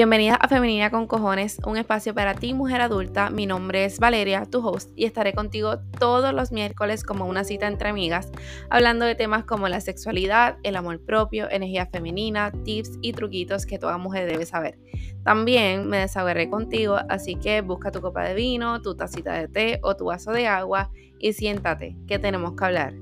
Bienvenida a Femenina con Cojones, un espacio para ti, mujer adulta. Mi nombre es Valeria, tu host, y estaré contigo todos los miércoles como una cita entre amigas, hablando de temas como la sexualidad, el amor propio, energía femenina, tips y truquitos que toda mujer debe saber. También me desahogaré contigo, así que busca tu copa de vino, tu tacita de té o tu vaso de agua y siéntate, que tenemos que hablar.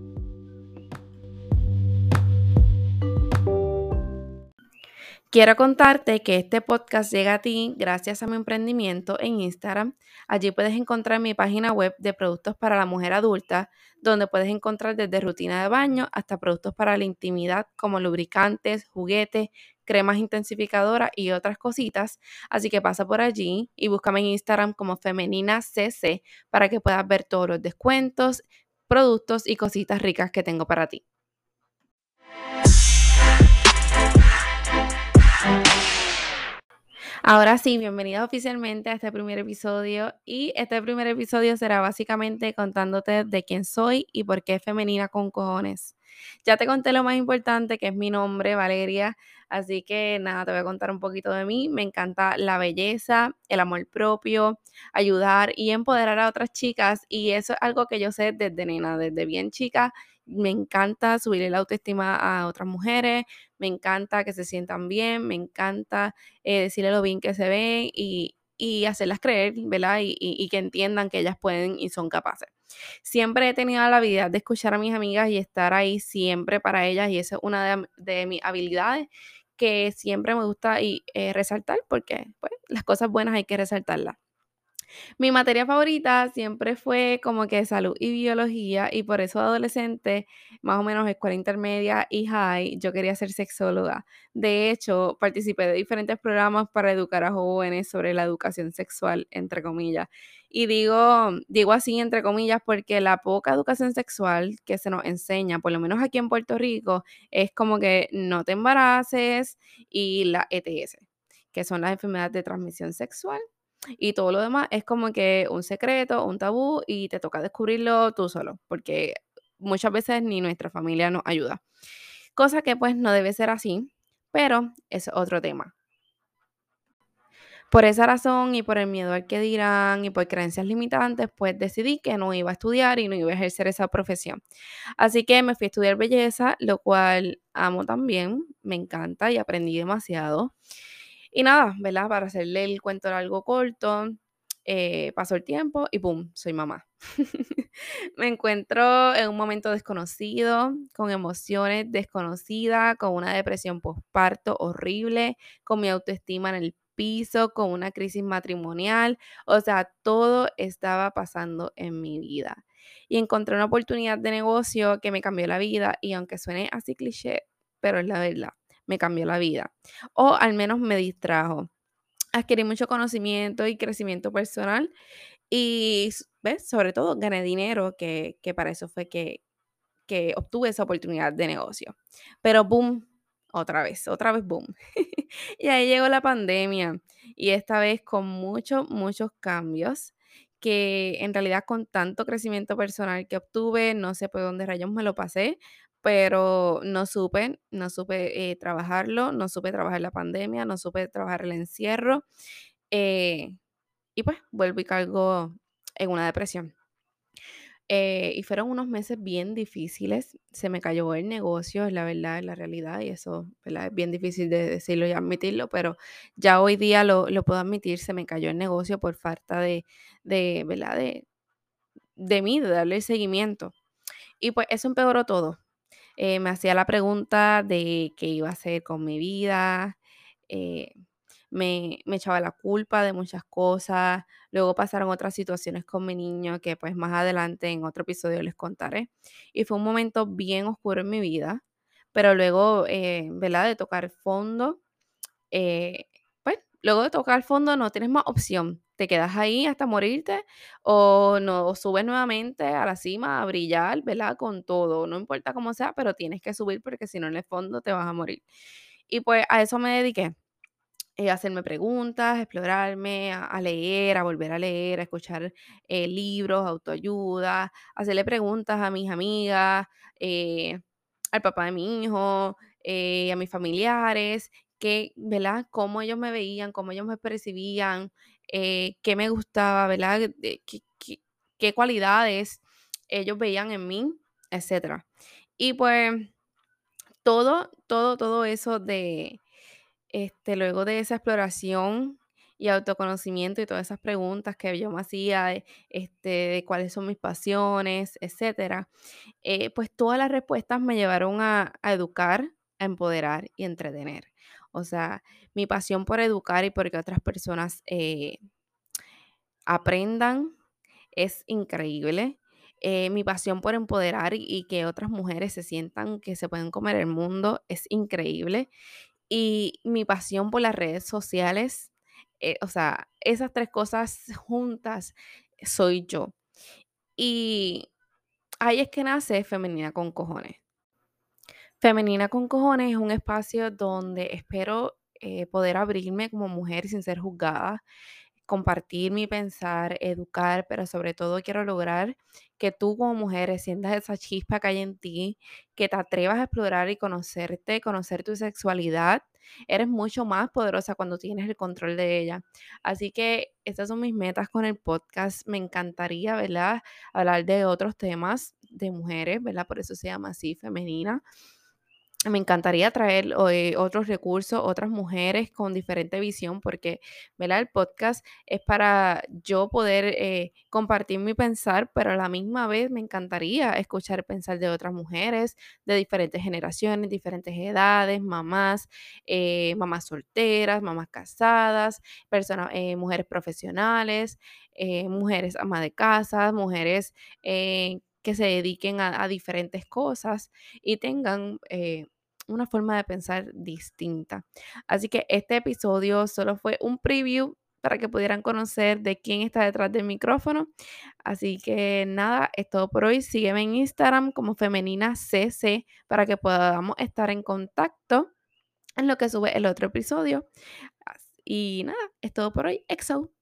Quiero contarte que este podcast llega a ti gracias a mi emprendimiento en Instagram. Allí puedes encontrar mi página web de productos para la mujer adulta, donde puedes encontrar desde rutina de baño hasta productos para la intimidad como lubricantes, juguetes, cremas intensificadoras y otras cositas. Así que pasa por allí y búscame en Instagram como Femenina CC para que puedas ver todos los descuentos, productos y cositas ricas que tengo para ti. Ahora sí, bienvenidos oficialmente a este primer episodio y este primer episodio será básicamente contándote de quién soy y por qué femenina con cojones. Ya te conté lo más importante que es mi nombre, Valeria, así que nada, te voy a contar un poquito de mí. Me encanta la belleza, el amor propio, ayudar y empoderar a otras chicas y eso es algo que yo sé desde nena, desde bien chica me encanta subir la autoestima a otras mujeres, me encanta que se sientan bien, me encanta eh, decirle lo bien que se ven y, hacerlas creer, ¿verdad? Y, que entiendan que ellas pueden y son capaces. Siempre he tenido la habilidad de escuchar a mis amigas y estar ahí siempre para ellas y esa es una de, mis habilidades que siempre me gusta y, eh, resaltar porque pues, las cosas buenas hay que resaltarlas. Mi materia favorita siempre fue como que salud y biología y por eso adolescente, más o menos escuela intermedia y high, yo quería ser sexóloga. De hecho, participé de diferentes programas para educar a jóvenes sobre la educación sexual, entre comillas. Y digo, digo así, entre comillas, porque la poca educación sexual que se nos enseña, por lo menos aquí en Puerto Rico, es como que no te embaraces y la ETS, que son las enfermedades de transmisión sexual y todo lo demás es como que un secreto, un tabú y te toca descubrirlo tú solo, porque muchas veces ni nuestra familia nos ayuda. Cosa que pues no debe ser así, pero es otro tema. Por esa razón y por el miedo al que dirán y por creencias limitantes, pues decidí que no iba a estudiar y no iba a ejercer esa profesión. Así que me fui a estudiar belleza, lo cual amo también, me encanta y aprendí demasiado. Y nada, ¿verdad? Para hacerle el cuento algo corto, eh, pasó el tiempo y ¡pum! Soy mamá. me encuentro en un momento desconocido, con emociones desconocidas, con una depresión postparto horrible, con mi autoestima en el piso, con una crisis matrimonial. O sea, todo estaba pasando en mi vida. Y encontré una oportunidad de negocio que me cambió la vida y aunque suene así cliché, pero es la verdad me cambió la vida. O al menos me distrajo. Adquirí mucho conocimiento y crecimiento personal y, ¿ves? Sobre todo gané dinero, que, para eso fue que, que obtuve esa oportunidad de negocio. Pero boom, otra vez, otra vez boom. y ahí llegó la pandemia y esta vez con muchos, muchos cambios que en realidad con tanto crecimiento personal que obtuve, no sé por dónde rayos me lo pasé, pero no supe, no supe eh, trabajarlo, no supe trabajar la pandemia, no supe trabajar el encierro. Eh, y pues vuelvo y cargo en una depresión. Eh, y fueron unos meses bien difíciles. Se me cayó el negocio, es la verdad, es la realidad, y eso es bien difícil de decirlo y admitirlo, pero ya hoy día lo, puedo admitir, se me cayó el negocio por falta de, de ¿verdad? De, de mí, de darle seguimiento. Y pues eso empeoró todo. Eh, me hacía la pregunta de qué iba a hacer con mi vida, eh, me, echaba la culpa de muchas cosas, luego pasaron otras situaciones con mi niño que pues más adelante en otro episodio les contaré. Y fue un momento bien oscuro en mi vida, pero luego, eh, ¿verdad? De tocar fondo, pues luego de tocar fondo no tienes más opción te quedas ahí hasta morirte o no subes nuevamente a la cima a brillar, ¿verdad? Con todo, no importa cómo sea, pero tienes que subir porque si no en el fondo te vas a morir. Y pues a eso me dediqué. Eh, hacerme preguntas, explorarme, a, leer, a volver a leer, a escuchar eh, libros, autoayuda, hacerle preguntas a mis amigas, eh, al papá de mi hijo, a mis familiares, qué, ¿verdad? Cómo ellos me veían, cómo ellos me percibían, qué me gustaba, ¿verdad? qué, qué, qué cualidades ellos veían en mí, etcétera. Y pues todo, todo, todo eso de, este, luego de esa exploración y autoconocimiento y todas esas preguntas que yo me hacía, este, de cuáles son mis pasiones, etcétera, eh, pues todas las respuestas me llevaron a, educar, a empoderar y entretener. O sea, mi pasión por educar y porque otras personas eh, aprendan es increíble. Eh, mi pasión por empoderar y que otras mujeres se sientan que se pueden comer el mundo es increíble. Y mi pasión por las redes sociales, eh, o sea, esas tres cosas juntas soy yo. Y ahí es que nace Femenina con Cojones. Femenina con Cojones es un espacio donde espero eh, poder abrirme como mujer sin ser juzgada, compartir mi pensar, educar, pero sobre todo quiero lograr que tú como mujer sientas esa chispa que hay en ti, que te atrevas a explorar y conocerte, conocer tu sexualidad. Eres mucho más poderosa cuando tienes el control de ella. Así que estas son mis metas con el podcast. Me encantaría, ¿verdad? Hablar de otros temas de mujeres, ¿verdad? Por eso se llama así, femenina me encantaría traer eh, otros recursos, otras mujeres con diferente visión, porque el podcast es para yo poder eh, compartir mi pensar, pero a la misma vez me encantaría escuchar pensar de otras mujeres de diferentes generaciones, diferentes edades, mamás, eh, mamás solteras, mamás casadas, personas, mujeres profesionales, mujeres ama de casa, mujeres que se dediquen a, diferentes cosas y tengan eh, una forma de pensar distinta. Así que este episodio solo fue un preview para que pudieran conocer de quién está detrás del micrófono. Así que nada, es todo por hoy. Sígueme en Instagram como Femenina CC para que podamos estar en contacto en lo que sube el otro episodio. Y nada, es todo por hoy. EXO.